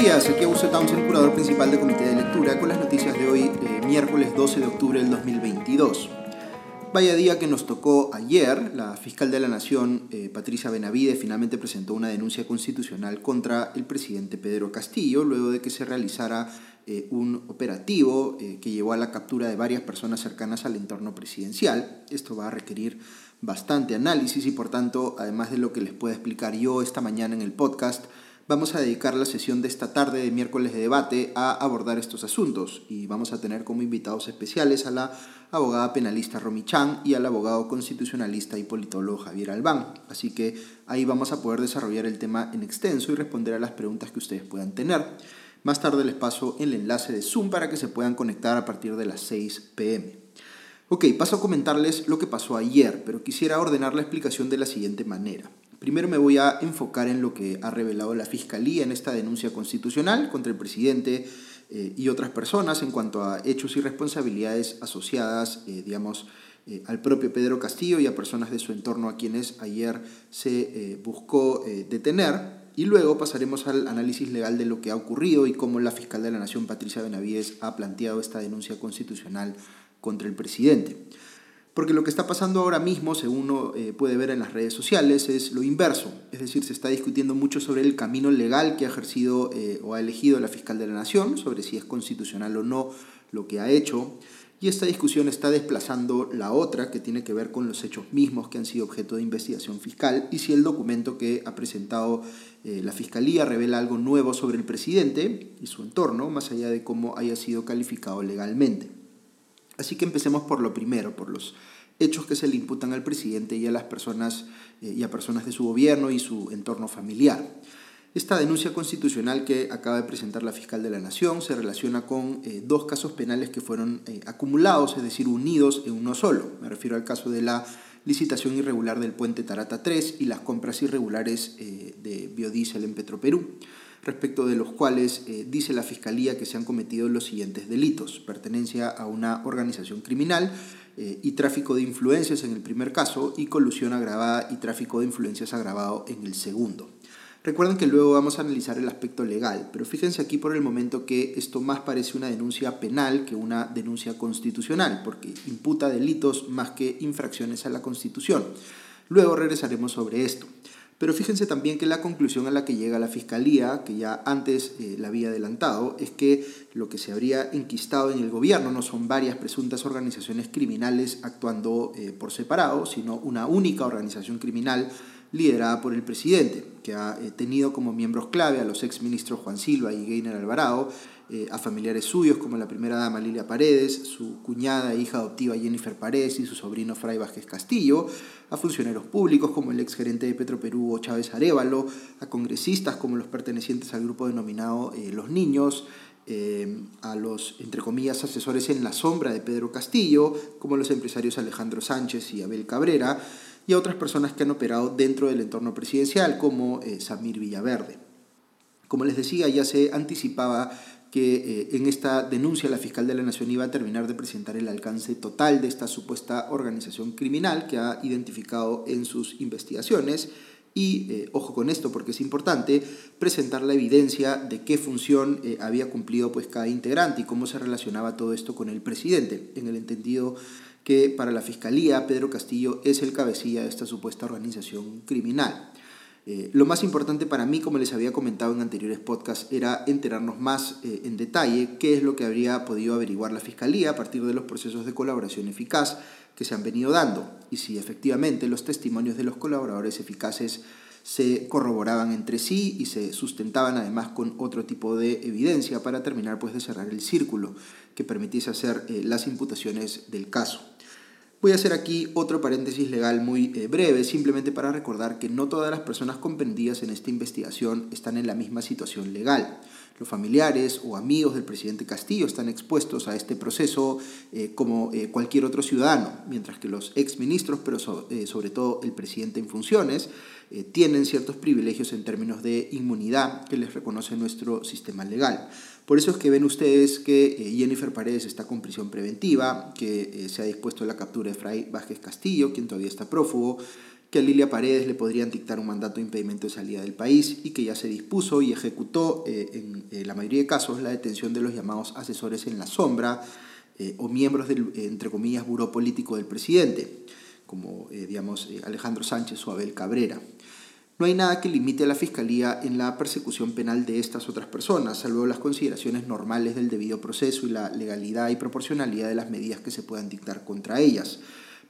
días, aquí Augusto Townsend, curador principal del Comité de Lectura, con las noticias de hoy, eh, miércoles 12 de octubre del 2022. Vaya día que nos tocó ayer, la fiscal de la Nación, eh, Patricia Benavide, finalmente presentó una denuncia constitucional contra el presidente Pedro Castillo, luego de que se realizara eh, un operativo que llevó a la captura de varias personas cercanas al entorno presidencial. Esto va a requerir bastante análisis y por tanto, además de lo que les puedo explicar yo esta mañana en el podcast, vamos a dedicar la sesión de esta tarde de miércoles de debate a abordar estos asuntos y vamos a tener como invitados especiales a la abogada penalista Romy Chan y al abogado constitucionalista y politólogo Javier Albán. Así que ahí vamos a poder desarrollar el tema en extenso y responder a las preguntas que ustedes puedan tener. Más tarde les paso el enlace de Zoom para que se puedan conectar a partir de las 6 pm. Ok, paso a comentarles lo que pasó ayer, pero quisiera ordenar la explicación de la siguiente manera. Primero me voy a enfocar en lo que ha revelado la Fiscalía en esta denuncia constitucional contra el presidente eh, y otras personas en cuanto a hechos y responsabilidades asociadas, eh, digamos, eh, al propio Pedro Castillo y a personas de su entorno a quienes ayer se buscó detener. Y luego pasaremos al análisis legal de lo que ha ocurrido y cómo la fiscal de la Nación, Patricia Benavides, ha planteado esta denuncia constitucional contra el presidente. Porque lo que está pasando ahora mismo, según uno eh, puede ver en las redes sociales, es lo inverso. Es decir, se está discutiendo mucho sobre el camino legal que ha ejercido eh, o ha elegido la fiscal de la Nación, sobre si es constitucional o no lo que ha hecho. Y esta discusión está desplazando la otra, que tiene que ver con los hechos mismos que han sido objeto de investigación fiscal y si el documento que ha presentado eh, la Fiscalía revela algo nuevo sobre el presidente y su entorno, más allá de cómo haya sido calificado legalmente. Así que empecemos por lo primero, por los hechos que se le imputan al presidente y a las personas eh, y a personas de su gobierno y su entorno familiar. Esta denuncia constitucional que acaba de presentar la fiscal de la Nación se relaciona con eh, dos casos penales que fueron eh, acumulados, es decir, unidos en uno solo. Me refiero al caso de la licitación irregular del puente Tarata 3 y las compras irregulares de biodiesel en Petroperú respecto de los cuales eh, dice la Fiscalía que se han cometido los siguientes delitos. Pertenencia a una organización criminal eh, y tráfico de influencias en el primer caso y colusión agravada y tráfico de influencias agravado en el segundo. Recuerden que luego vamos a analizar el aspecto legal, pero fíjense aquí por el momento que esto más parece una denuncia penal que una denuncia constitucional, porque imputa delitos más que infracciones a la Constitución. Luego regresaremos sobre esto. Pero fíjense también que la conclusión a la que llega la Fiscalía, que ya antes eh, la había adelantado, es que lo que se habría enquistado en el gobierno no son varias presuntas organizaciones criminales actuando eh, por separado, sino una única organización criminal liderada por el presidente, que ha eh, tenido como miembros clave a los exministros Juan Silva y Gainer Alvarado, eh, a familiares suyos como la primera dama Lilia Paredes, su cuñada e hija adoptiva Jennifer Paredes y su sobrino Fray Vázquez Castillo, a funcionarios públicos como el exgerente de Petroperú Chávez Arevalo, a congresistas como los pertenecientes al grupo denominado eh, Los Niños, eh, a los, entre comillas, asesores en la sombra de Pedro Castillo, como los empresarios Alejandro Sánchez y Abel Cabrera, y a otras personas que han operado dentro del entorno presidencial, como Samir Villaverde. Como les decía, ya se anticipaba que eh, en esta denuncia la fiscal de la Nación iba a terminar de presentar el alcance total de esta supuesta organización criminal que ha identificado en sus investigaciones y, eh, ojo con esto porque es importante, presentar la evidencia de qué función eh, había cumplido pues, cada integrante y cómo se relacionaba todo esto con el presidente, en el entendido que para la Fiscalía Pedro Castillo es el cabecilla de esta supuesta organización criminal. Eh, lo más importante para mí, como les había comentado en anteriores podcasts, era enterarnos más eh, en detalle qué es lo que habría podido averiguar la Fiscalía a partir de los procesos de colaboración eficaz que se han venido dando y si efectivamente los testimonios de los colaboradores eficaces se corroboraban entre sí y se sustentaban además con otro tipo de evidencia para terminar pues de cerrar el círculo que permitiese hacer eh, las imputaciones del caso. Voy a hacer aquí otro paréntesis legal muy eh, breve, simplemente para recordar que no todas las personas comprendidas en esta investigación están en la misma situación legal. Los familiares o amigos del presidente Castillo están expuestos a este proceso eh, como eh, cualquier otro ciudadano, mientras que los exministros, pero sobre todo el presidente en funciones, tienen ciertos privilegios en términos de inmunidad que les reconoce nuestro sistema legal. Por eso es que ven ustedes que eh, Jennifer Paredes está con prisión preventiva, que eh, se ha dispuesto la captura de Fray Vázquez Castillo, quien todavía está prófugo, que a Lilia Paredes le podrían dictar un mandato de impedimento de salida del país y que ya se dispuso y ejecutó eh, en eh, la mayoría de casos la detención de los llamados asesores en la sombra eh, o miembros del, entre comillas, buró político del presidente, como, digamos, Alejandro Sánchez o Abel Cabrera. No hay nada que limite a la Fiscalía en la persecución penal de estas otras personas, salvo las consideraciones normales del debido proceso y la legalidad y proporcionalidad de las medidas que se puedan dictar contra ellas.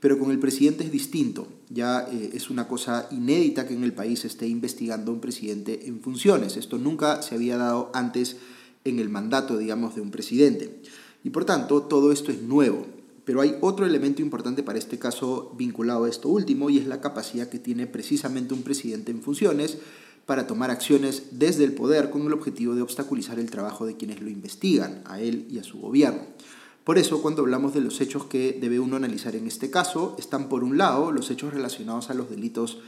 Pero con el presidente es distinto. Ya eh, es una cosa inédita que en el país esté investigando un presidente en funciones. Esto nunca se había dado antes en el mandato, digamos, de un presidente. Y por tanto, todo esto es nuevo. Pero hay otro elemento importante para este caso vinculado a esto último y es la capacidad que tiene precisamente un presidente en funciones para tomar acciones desde el poder con el objetivo de obstaculizar el trabajo de quienes lo investigan, a él y a su gobierno. Por eso, cuando hablamos de los hechos que debe uno analizar en este caso, están por un lado los hechos relacionados a los delitos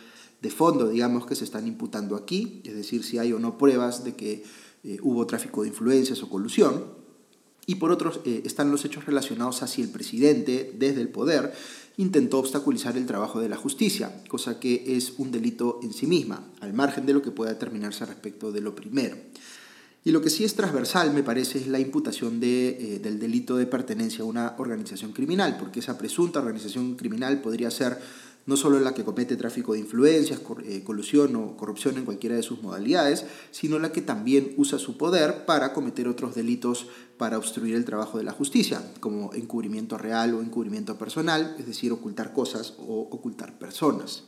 de fondo, digamos, que se están imputando aquí, es decir, si hay o no pruebas de que eh, hubo tráfico de influencias o colusión, y por otro eh, están los hechos relacionados a si el presidente, desde el poder, intentó obstaculizar el trabajo de la justicia, cosa que es un delito en sí misma, al margen de lo que pueda determinarse respecto de lo primero. Y lo que sí es transversal, me parece, es la imputación de, eh, del delito de pertenencia a una organización criminal, porque esa presunta organización criminal podría ser no solo la que comete tráfico de influencias, eh, colusión o corrupción en cualquiera de sus modalidades, sino la que también usa su poder para cometer otros delitos para obstruir el trabajo de la justicia, como encubrimiento real o encubrimiento personal, es decir, ocultar cosas o ocultar personas.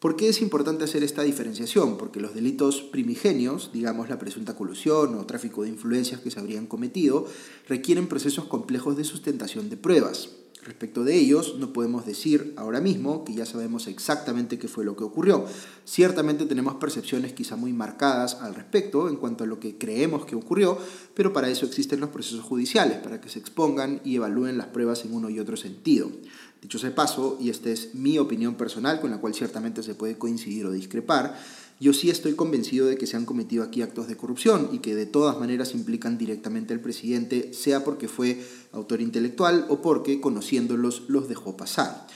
¿Por qué es importante hacer esta diferenciación? Porque los delitos primigenios, digamos la presunta colusión o tráfico de influencias que se habrían cometido, requieren procesos complejos de sustentación de pruebas. Respecto de ellos, no podemos decir ahora mismo que ya sabemos exactamente qué fue lo que ocurrió. Ciertamente tenemos percepciones quizá muy marcadas al respecto en cuanto a lo que creemos que ocurrió, pero para eso existen los procesos judiciales, para que se expongan y evalúen las pruebas en uno y otro sentido. Dicho sea paso, y esta es mi opinión personal, con la cual ciertamente se puede coincidir o discrepar, yo sí estoy convencido de que se han cometido aquí actos de corrupción y que de todas maneras implican directamente al presidente, sea porque fue autor intelectual o porque conociéndolos los dejó pasar.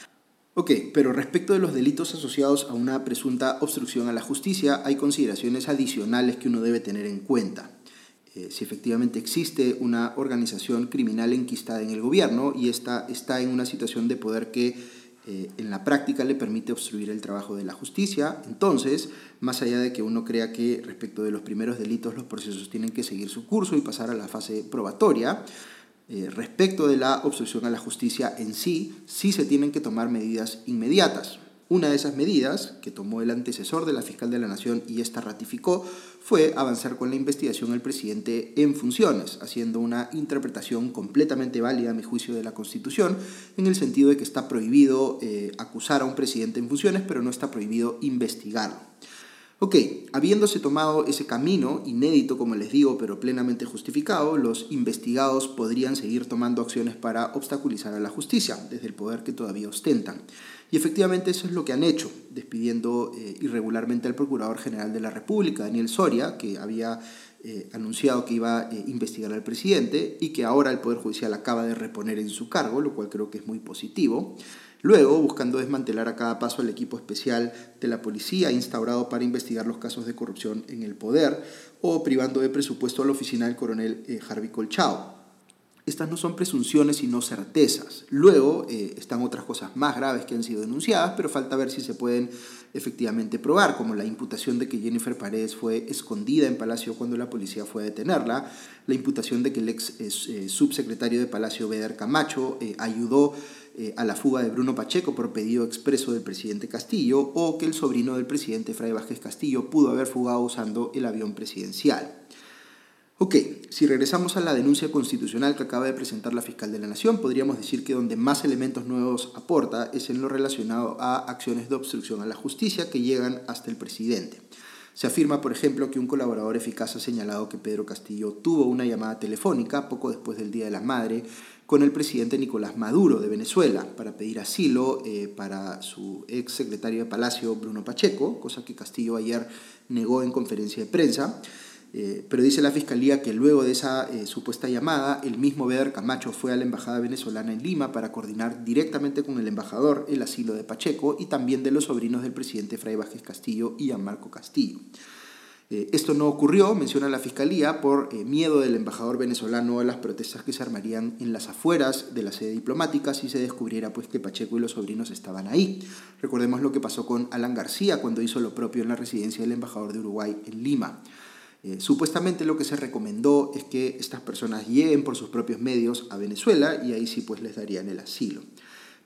Ok, pero respecto de los delitos asociados a una presunta obstrucción a la justicia, hay consideraciones adicionales que uno debe tener en cuenta. Eh, si efectivamente existe una organización criminal enquistada en el gobierno y esta está en una situación de poder que eh, en la práctica le permite obstruir el trabajo de la justicia. Entonces, más allá de que uno crea que respecto de los primeros delitos los procesos tienen que seguir su curso y pasar a la fase probatoria, eh, respecto de la obstrucción a la justicia en sí, sí se tienen que tomar medidas inmediatas. Una de esas medidas que tomó el antecesor de la fiscal de la Nación y esta ratificó fue avanzar con la investigación del presidente en funciones, haciendo una interpretación completamente válida, a mi juicio, de la Constitución, en el sentido de que está prohibido eh, acusar a un presidente en funciones, pero no está prohibido investigarlo. Ok, habiéndose tomado ese camino, inédito como les digo, pero plenamente justificado, los investigados podrían seguir tomando acciones para obstaculizar a la justicia, desde el poder que todavía ostentan. Y efectivamente eso es lo que han hecho, despidiendo eh, irregularmente al Procurador General de la República, Daniel Soria, que había eh, anunciado que iba a eh, investigar al presidente y que ahora el Poder Judicial acaba de reponer en su cargo, lo cual creo que es muy positivo. Luego, buscando desmantelar a cada paso al equipo especial de la policía instaurado para investigar los casos de corrupción en el poder, o privando de presupuesto a la oficina del coronel Harvey Colchao. Estas no son presunciones sino certezas. Luego eh, están otras cosas más graves que han sido denunciadas, pero falta ver si se pueden efectivamente probar, como la imputación de que Jennifer Paredes fue escondida en Palacio cuando la policía fue a detenerla, la imputación de que el ex eh, subsecretario de Palacio, Beder Camacho, eh, ayudó a la fuga de Bruno Pacheco por pedido expreso del presidente Castillo, o que el sobrino del presidente Fray Vázquez Castillo pudo haber fugado usando el avión presidencial. Ok, si regresamos a la denuncia constitucional que acaba de presentar la fiscal de la Nación, podríamos decir que donde más elementos nuevos aporta es en lo relacionado a acciones de obstrucción a la justicia que llegan hasta el presidente. Se afirma, por ejemplo, que un colaborador eficaz ha señalado que Pedro Castillo tuvo una llamada telefónica poco después del Día de la Madre con el presidente Nicolás Maduro de Venezuela para pedir asilo eh, para su ex secretario de Palacio, Bruno Pacheco, cosa que Castillo ayer negó en conferencia de prensa. Eh, pero dice la Fiscalía que luego de esa eh, supuesta llamada, el mismo Beder Camacho fue a la Embajada venezolana en Lima para coordinar directamente con el embajador el asilo de Pacheco y también de los sobrinos del presidente Fray Vázquez Castillo y Marco Castillo. Eh, esto no ocurrió, menciona la Fiscalía, por miedo del embajador venezolano a las protestas que se armarían en las afueras de la sede diplomática si se descubriera pues, que Pacheco y los sobrinos estaban ahí. Recordemos lo que pasó con Alan García cuando hizo lo propio en la residencia del embajador de Uruguay en Lima. Eh, supuestamente lo que se recomendó es que estas personas lleguen por sus propios medios a Venezuela y ahí sí pues les darían el asilo.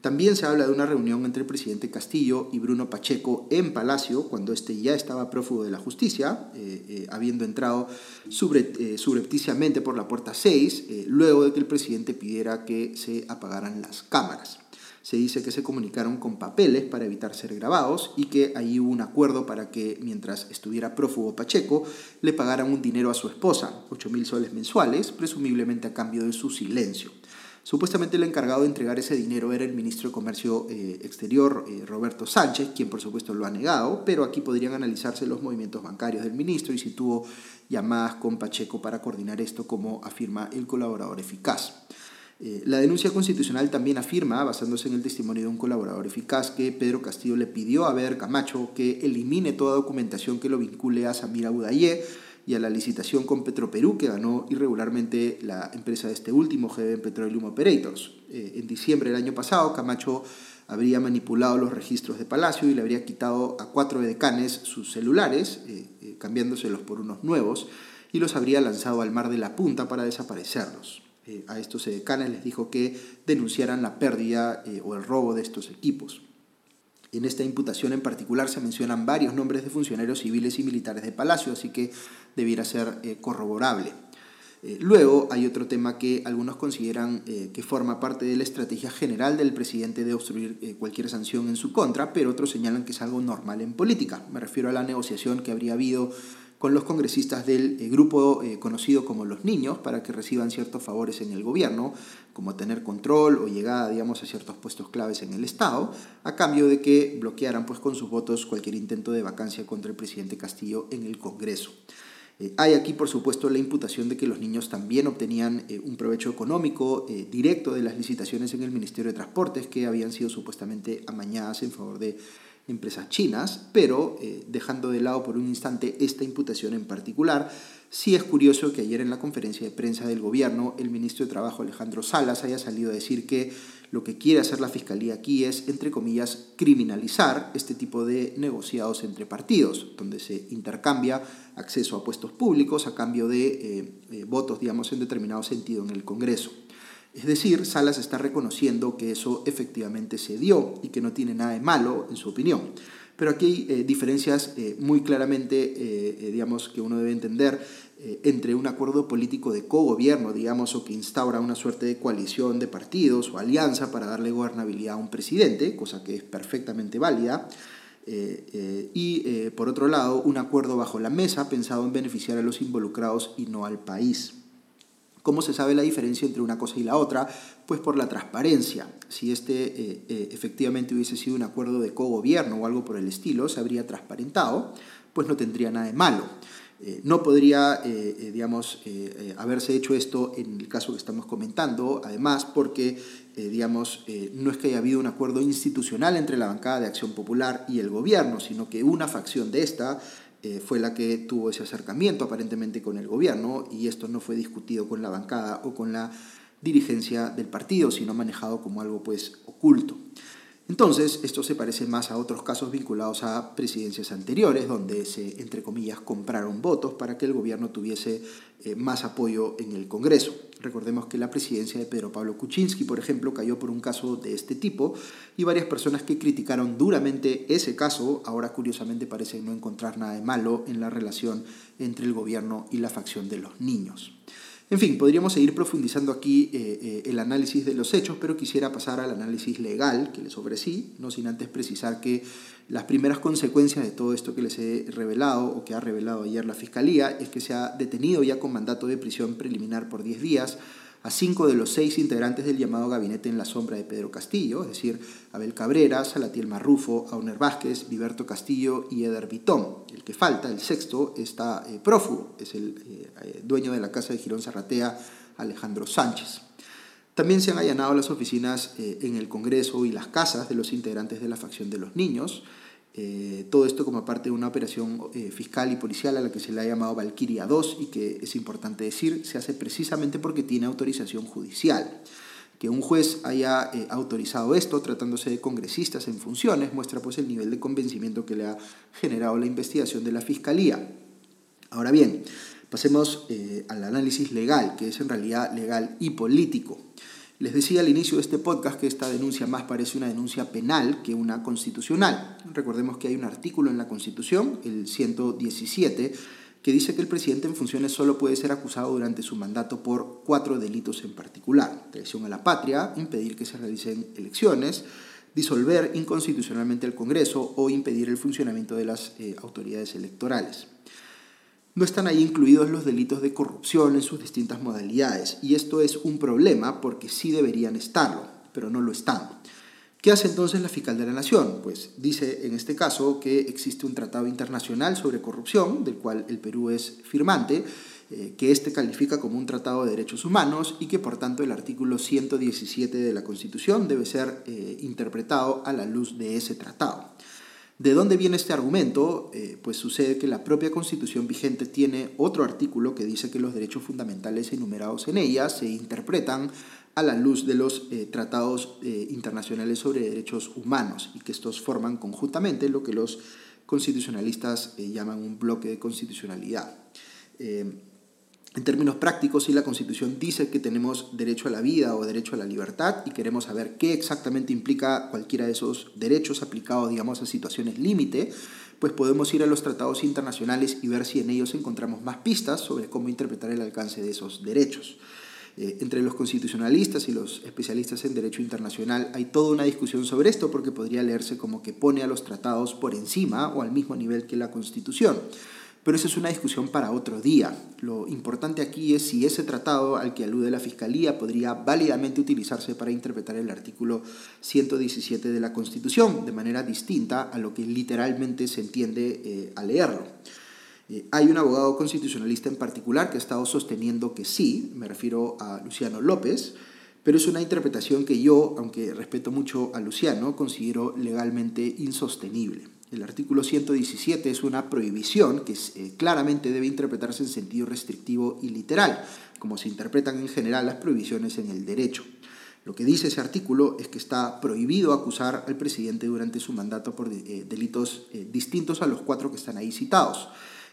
También se habla de una reunión entre el presidente Castillo y Bruno Pacheco en Palacio, cuando este ya estaba prófugo de la justicia, eh, eh, habiendo entrado subrepticiamente por la puerta 6, luego de que el presidente pidiera que se apagaran las cámaras. Se dice que se comunicaron con papeles para evitar ser grabados y que ahí hubo un acuerdo para que mientras estuviera prófugo Pacheco le pagaran un dinero a su esposa, 8 mil soles mensuales, presumiblemente a cambio de su silencio. Supuestamente el encargado de entregar ese dinero era el ministro de Comercio eh, Exterior, eh, Roberto Sánchez, quien por supuesto lo ha negado, pero aquí podrían analizarse los movimientos bancarios del ministro y si tuvo llamadas con Pacheco para coordinar esto, como afirma el colaborador eficaz. Eh, la denuncia constitucional también afirma, basándose en el testimonio de un colaborador eficaz, que Pedro Castillo le pidió a Ver Camacho que elimine toda documentación que lo vincule a Samira Budayé y a la licitación con Petroperú que ganó irregularmente la empresa de este último, GB Petroleum Operators. Eh, en diciembre del año pasado, Camacho habría manipulado los registros de Palacio y le habría quitado a cuatro decanes sus celulares, eh, cambiándoselos por unos nuevos, y los habría lanzado al mar de la punta para desaparecerlos. Eh, a estos decanes les dijo que denunciaran la pérdida eh, o el robo de estos equipos. En esta imputación en particular se mencionan varios nombres de funcionarios civiles y militares de Palacio, así que debiera ser eh, corroborable. luego hay otro tema que algunos consideran que forma parte de la estrategia general del presidente de obstruir cualquier sanción en su contra, pero otros señalan que es algo normal en política. Me refiero a la negociación que habría habido con los congresistas del eh, grupo eh, conocido como los niños para que reciban ciertos favores en el gobierno, como tener control o llegada, digamos, a ciertos puestos claves en el Estado, a cambio de que bloquearan pues, con sus votos cualquier intento de vacancia contra el presidente Castillo en el Congreso. Eh, hay aquí, por supuesto, la imputación de que los niños también obtenían un provecho económico directo de las licitaciones en el Ministerio de Transportes que habían sido supuestamente amañadas en favor de empresas chinas, pero eh, dejando de lado por un instante esta imputación en particular, sí es curioso que ayer en la conferencia de prensa del gobierno el ministro de Trabajo Alejandro Salas haya salido a decir que lo que quiere hacer la Fiscalía aquí es, entre comillas, criminalizar este tipo de negociados entre partidos, donde se intercambia acceso a puestos públicos a cambio de eh, eh, votos, digamos, en determinado sentido en el Congreso. Es decir, Salas está reconociendo que eso efectivamente se dio y que no tiene nada de malo en su opinión. Pero aquí hay eh, diferencias eh, muy claramente, eh, digamos, que uno debe entender entre un acuerdo político de cogobierno, digamos, o que instaura una suerte de coalición de partidos o alianza para darle gobernabilidad a un presidente, cosa que es perfectamente válida, y por otro lado, un acuerdo bajo la mesa pensado en beneficiar a los involucrados y no al país. ¿Cómo se sabe la diferencia entre una cosa y la otra? Pues por la transparencia. Si este eh, eh, efectivamente hubiese sido un acuerdo de cogobierno o algo por el estilo, se habría transparentado, pues no tendría nada de malo. Eh, no podría, digamos, haberse hecho esto en el caso que estamos comentando, además porque, digamos, no es que haya habido un acuerdo institucional entre la bancada de Acción Popular y el gobierno, sino que una facción de esta eh, fue la que tuvo ese acercamiento aparentemente con el gobierno y esto no fue discutido con la bancada o con la dirigencia del partido, sino manejado como algo pues oculto. Entonces, esto se parece más a otros casos vinculados a presidencias anteriores, donde se, entre comillas, compraron votos para que el gobierno tuviese eh, más apoyo en el Congreso. Recordemos que la presidencia de Pedro Pablo Kuczynski, por ejemplo, cayó por un caso de este tipo y varias personas que criticaron duramente ese caso, ahora curiosamente parecen no encontrar nada de malo en la relación entre el gobierno y la facción de los niños. En fin, podríamos seguir profundizando aquí eh, eh, el análisis de los hechos, pero quisiera pasar al análisis legal que les ofrecí, no sin antes precisar que las primeras consecuencias de todo esto que les he revelado o que ha revelado ayer la Fiscalía es que se ha detenido ya con mandato de prisión preliminar por 10 días a cinco de los seis integrantes del llamado gabinete en la sombra de Pedro Castillo, es decir, Abel Cabrera, Salatiel Marrufo, Auner Vázquez, Viberto Castillo y Eder Vitón. El que falta, el sexto, está eh, prófugo, es el eh, eh, dueño de la casa de Girón Zarratea, Alejandro Sánchez. También se han allanado las oficinas en el Congreso y las casas de los integrantes de la facción de los niños, eh, todo esto como parte de una operación eh, fiscal y policial a la que se le ha llamado Valkyria 2 y que es importante decir, se hace precisamente porque tiene autorización judicial. Que un juez haya eh, autorizado esto tratándose de congresistas en funciones muestra pues el nivel de convencimiento que le ha generado la investigación de la Fiscalía. Ahora bien, pasemos al análisis legal, que es en realidad legal y político. Les decía al inicio de este podcast que esta denuncia más parece una denuncia penal que una constitucional. Recordemos que hay un artículo en la Constitución, el 117, que dice que el presidente en funciones solo puede ser acusado durante su mandato por cuatro delitos en particular. Traición a la patria, impedir que se realicen elecciones, disolver inconstitucionalmente el Congreso o impedir el funcionamiento de las eh, autoridades electorales no están ahí incluidos los delitos de corrupción en sus distintas modalidades. Y esto es un problema porque sí deberían estarlo, pero no lo están. ¿Qué hace entonces la fiscal de la Nación? Pues dice en este caso que existe un tratado internacional sobre corrupción, del cual el Perú es firmante, eh, que éste califica como un tratado de derechos humanos y que por tanto el artículo 117 de la Constitución debe ser eh, interpretado a la luz de ese tratado. ¿De dónde viene este argumento? Eh, pues sucede que la propia constitución vigente tiene otro artículo que dice que los derechos fundamentales enumerados en ella se interpretan a la luz de los eh, tratados eh, internacionales sobre derechos humanos y que estos forman conjuntamente lo que los constitucionalistas llaman un bloque de constitucionalidad. En términos prácticos, si la Constitución dice que tenemos derecho a la vida o derecho a la libertad y queremos saber qué exactamente implica cualquiera de esos derechos aplicados, digamos, a situaciones límite, pues podemos ir a los tratados internacionales y ver si en ellos encontramos más pistas sobre cómo interpretar el alcance de esos derechos. Eh, entre los constitucionalistas y los especialistas en derecho internacional hay toda una discusión sobre esto porque podría leerse como que pone a los tratados por encima o al mismo nivel que la Constitución. Pero esa es una discusión para otro día. Lo importante aquí es si ese tratado al que alude la Fiscalía podría válidamente utilizarse para interpretar el artículo 117 de la Constitución de manera distinta a lo que literalmente se entiende eh, al leerlo. Eh, hay un abogado constitucionalista en particular que ha estado sosteniendo que sí, me refiero a Luciano López, pero es una interpretación que yo, aunque respeto mucho a Luciano, considero legalmente insostenible. El artículo 117 es una prohibición que eh, claramente debe interpretarse en sentido restrictivo y literal, como se interpretan en general las prohibiciones en el derecho. Lo que dice ese artículo es que está prohibido acusar al presidente durante su mandato por eh, delitos eh, distintos a los cuatro que están ahí citados.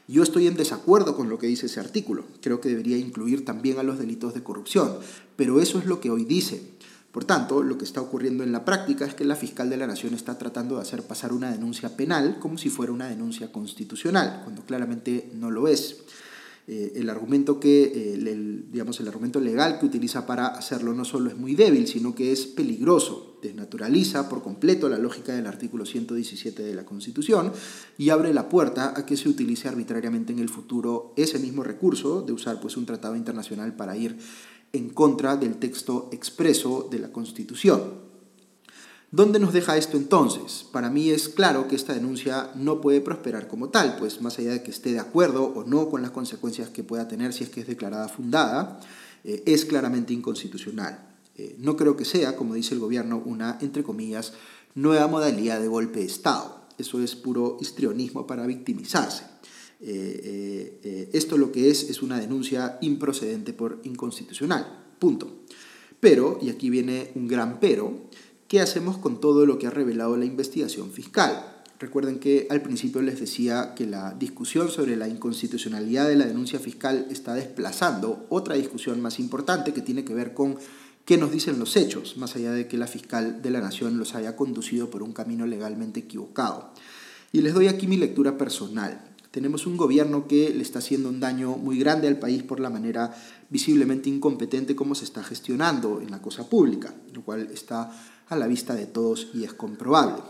Yo estoy en desacuerdo con lo que dice ese artículo. Creo que debería incluir también a los delitos de corrupción, pero eso es lo que hoy dice. Por tanto, lo que está ocurriendo en la práctica es que la fiscal de la Nación está tratando de hacer pasar una denuncia penal como si fuera una denuncia constitucional, cuando claramente no lo es. Eh, el argumento que eh, digamos el argumento legal que utiliza para hacerlo no solo es muy débil sino que es peligroso desnaturaliza por completo la lógica del artículo 117 de la Constitución y abre la puerta a que se utilice arbitrariamente en el futuro ese mismo recurso de usar pues un tratado internacional para ir en contra del texto expreso de la Constitución. ¿Dónde nos deja esto entonces? Para mí es claro que esta denuncia no puede prosperar como tal, pues más allá de que esté de acuerdo o no con las consecuencias que pueda tener si es que es declarada fundada, eh, es claramente inconstitucional. Eh, no creo que sea, como dice el gobierno, una, entre comillas, nueva modalidad de golpe de Estado. Eso es puro histrionismo para victimizarse. Eh, eh, eh, esto lo que es es una denuncia improcedente por inconstitucional. Punto. Pero, y aquí viene un gran pero, ¿qué hacemos con todo lo que ha revelado la investigación fiscal? Recuerden que al principio les decía que la discusión sobre la inconstitucionalidad de la denuncia fiscal está desplazando otra discusión más importante que tiene que ver con qué nos dicen los hechos, más allá de que la fiscal de la nación los haya conducido por un camino legalmente equivocado. Y les doy aquí mi lectura personal. Tenemos un gobierno que le está haciendo un daño muy grande al país por la manera visiblemente incompetente como se está gestionando en la cosa pública, lo cual está a la vista de todos y es comprobable.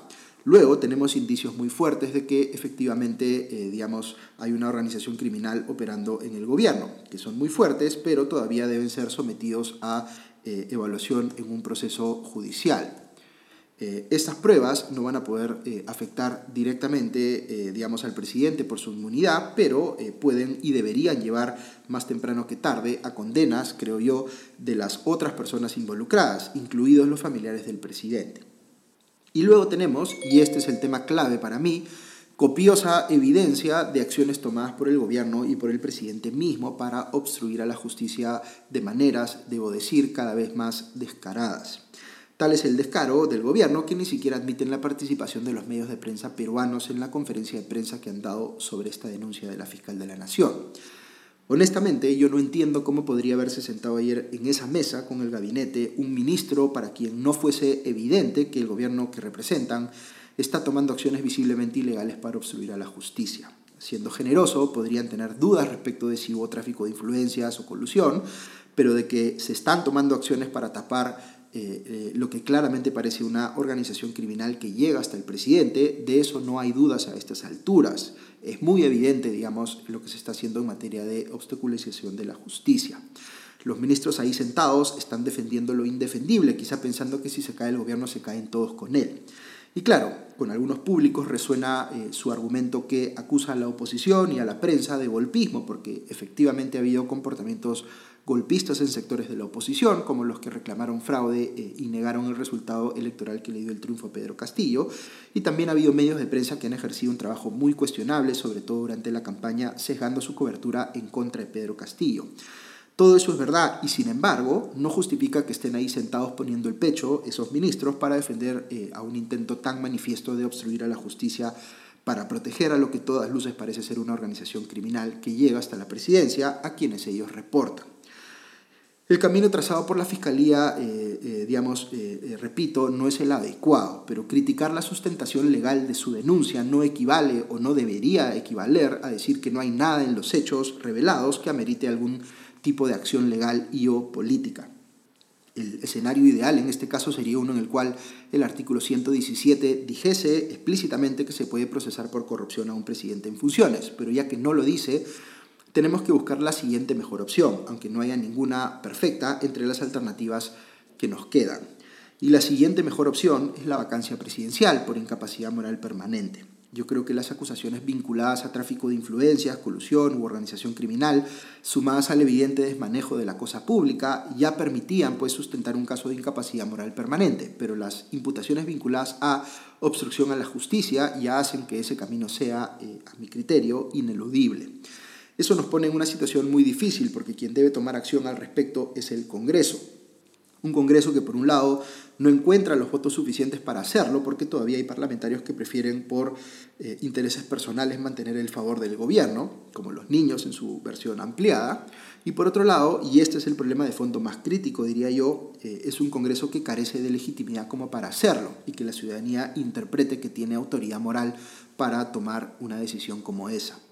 Luego tenemos indicios muy fuertes de que efectivamente, eh, digamos, hay una organización criminal operando en el gobierno, que son muy fuertes, pero todavía deben ser sometidos a eh, evaluación en un proceso judicial. Eh, estas pruebas no van a poder eh, afectar directamente, eh, digamos, al presidente por su inmunidad, pero pueden y deberían llevar más temprano que tarde a condenas, creo yo, de las otras personas involucradas, incluidos los familiares del presidente. Y luego tenemos, y este es el tema clave para mí, copiosa evidencia de acciones tomadas por el gobierno y por el presidente mismo para obstruir a la justicia de maneras, debo decir, cada vez más descaradas. Tal es el descaro del gobierno que ni siquiera admiten la participación de los medios de prensa peruanos en la conferencia de prensa que han dado sobre esta denuncia de la fiscal de la Nación. Honestamente, yo no entiendo cómo podría haberse sentado ayer en esa mesa con el gabinete un ministro para quien no fuese evidente que el gobierno que representan está tomando acciones visiblemente ilegales para obstruir a la justicia. Siendo generoso, podrían tener dudas respecto de si hubo tráfico de influencias o colusión, pero de que se están tomando acciones para tapar eh, eh, lo que claramente parece una organización criminal que llega hasta el presidente, de eso no hay dudas a estas alturas. Es muy evidente, digamos, lo que se está haciendo en materia de obstaculización de la justicia. Los ministros ahí sentados están defendiendo lo indefendible, quizá pensando que si se cae el gobierno se caen todos con él. Y claro, con algunos públicos resuena eh, su argumento que acusa a la oposición y a la prensa de golpismo, porque efectivamente ha habido comportamientos golpistas en sectores de la oposición, como los que reclamaron fraude eh, y negaron el resultado electoral que le dio el triunfo a Pedro Castillo. Y también ha habido medios de prensa que han ejercido un trabajo muy cuestionable, sobre todo durante la campaña, cejando su cobertura en contra de Pedro Castillo. Todo eso es verdad y sin embargo no justifica que estén ahí sentados poniendo el pecho esos ministros para defender eh, a un intento tan manifiesto de obstruir a la justicia para proteger a lo que todas luces parece ser una organización criminal que llega hasta la presidencia a quienes ellos reportan. El camino trazado por la Fiscalía, eh, eh, digamos, eh, repito, no es el adecuado, pero criticar la sustentación legal de su denuncia no equivale o no debería equivaler a decir que no hay nada en los hechos revelados que amerite algún tipo de acción legal y o política. El escenario ideal en este caso sería uno en el cual el artículo 117 dijese explícitamente que se puede procesar por corrupción a un presidente en funciones, pero ya que no lo dice, tenemos que buscar la siguiente mejor opción, aunque no haya ninguna perfecta entre las alternativas que nos quedan. Y la siguiente mejor opción es la vacancia presidencial por incapacidad moral permanente. Yo creo que las acusaciones vinculadas a tráfico de influencias, colusión u organización criminal, sumadas al evidente desmanejo de la cosa pública, ya permitían pues, sustentar un caso de incapacidad moral permanente, pero las imputaciones vinculadas a obstrucción a la justicia ya hacen que ese camino sea, eh, a mi criterio, ineludible. Eso nos pone en una situación muy difícil porque quien debe tomar acción al respecto es el Congreso. Un Congreso que por un lado no encuentra los votos suficientes para hacerlo porque todavía hay parlamentarios que prefieren por eh, intereses personales mantener el favor del gobierno, como los niños en su versión ampliada. Y por otro lado, y este es el problema de fondo más crítico, diría yo, eh, es un Congreso que carece de legitimidad como para hacerlo y que la ciudadanía interprete que tiene autoridad moral para tomar una decisión como esa.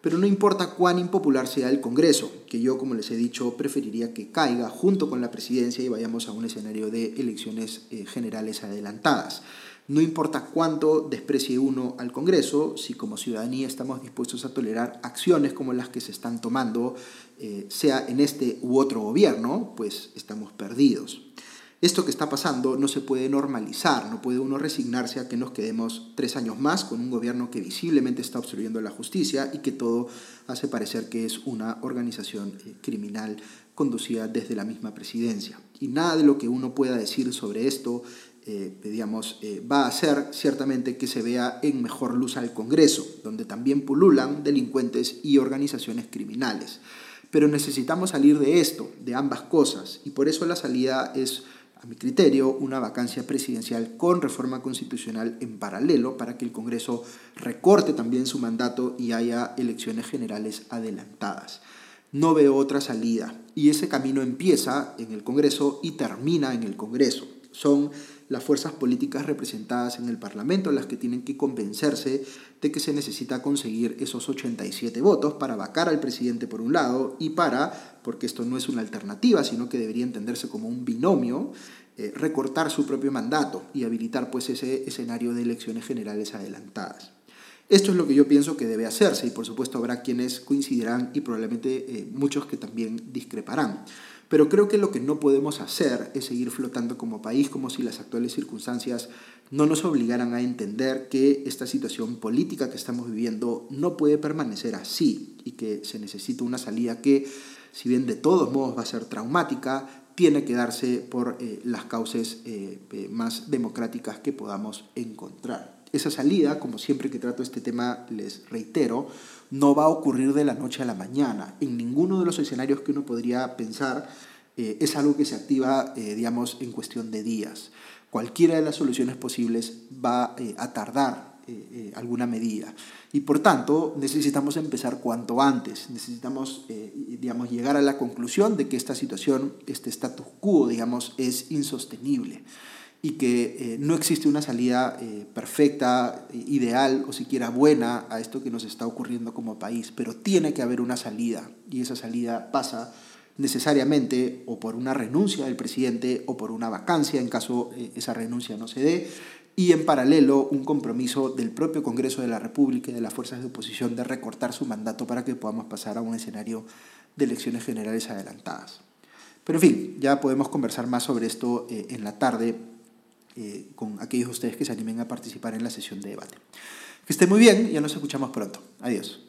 Pero no importa cuán impopular sea el Congreso, que yo, como les he dicho, preferiría que caiga junto con la presidencia y vayamos a un escenario de elecciones eh, generales adelantadas. No importa cuánto desprecie uno al Congreso, si como ciudadanía estamos dispuestos a tolerar acciones como las que se están tomando, eh, sea en este u otro gobierno, pues estamos perdidos. Esto que está pasando no se puede normalizar, no puede uno resignarse a que nos quedemos tres años más con un gobierno que visiblemente está obstruyendo la justicia y que todo hace parecer que es una organización eh, criminal conducida desde la misma presidencia. Y nada de lo que uno pueda decir sobre esto, eh, digamos, eh, va a hacer ciertamente que se vea en mejor luz al Congreso, donde también pululan delincuentes y organizaciones criminales. Pero necesitamos salir de esto, de ambas cosas, y por eso la salida es a mi criterio, una vacancia presidencial con reforma constitucional en paralelo para que el Congreso recorte también su mandato y haya elecciones generales adelantadas. No veo otra salida y ese camino empieza en el Congreso y termina en el Congreso. Son las fuerzas políticas representadas en el Parlamento las que tienen que convencerse de que se necesita conseguir esos 87 votos para vacar al presidente por un lado y para, porque esto no es una alternativa, sino que debería entenderse como un binomio, eh, recortar su propio mandato y habilitar pues ese escenario de elecciones generales adelantadas. Esto es lo que yo pienso que debe hacerse y por supuesto habrá quienes coincidirán y probablemente eh, muchos que también discreparán. Pero creo que lo que no podemos hacer es seguir flotando como país como si las actuales circunstancias no nos obligaran a entender que esta situación política que estamos viviendo no puede permanecer así y que se necesita una salida que, si bien de todos modos va a ser traumática, tiene que darse por eh, las causas eh, eh, más democráticas que podamos encontrar. Esa salida, como siempre que trato este tema, les reitero, no va a ocurrir de la noche a la mañana. En ninguno de los escenarios que uno podría pensar eh, es algo que se activa, eh, digamos, en cuestión de días. Cualquiera de las soluciones posibles va eh, a tardar alguna medida. Y por tanto, necesitamos empezar cuanto antes. Necesitamos, digamos, llegar a la conclusión de que esta situación, este status quo, digamos, es insostenible y que eh, no existe una salida eh, perfecta, ideal o siquiera buena a esto que nos está ocurriendo como país, pero tiene que haber una salida y esa salida pasa necesariamente o por una renuncia del presidente o por una vacancia en caso eh, esa renuncia no se dé y en paralelo un compromiso del propio Congreso de la República y de las fuerzas de oposición de recortar su mandato para que podamos pasar a un escenario de elecciones generales adelantadas. Pero en fin, ya podemos conversar más sobre esto en la tarde eh, con aquellos de ustedes que se animen a participar en la sesión de debate. Que esté muy bien, ya nos escuchamos pronto. Adiós.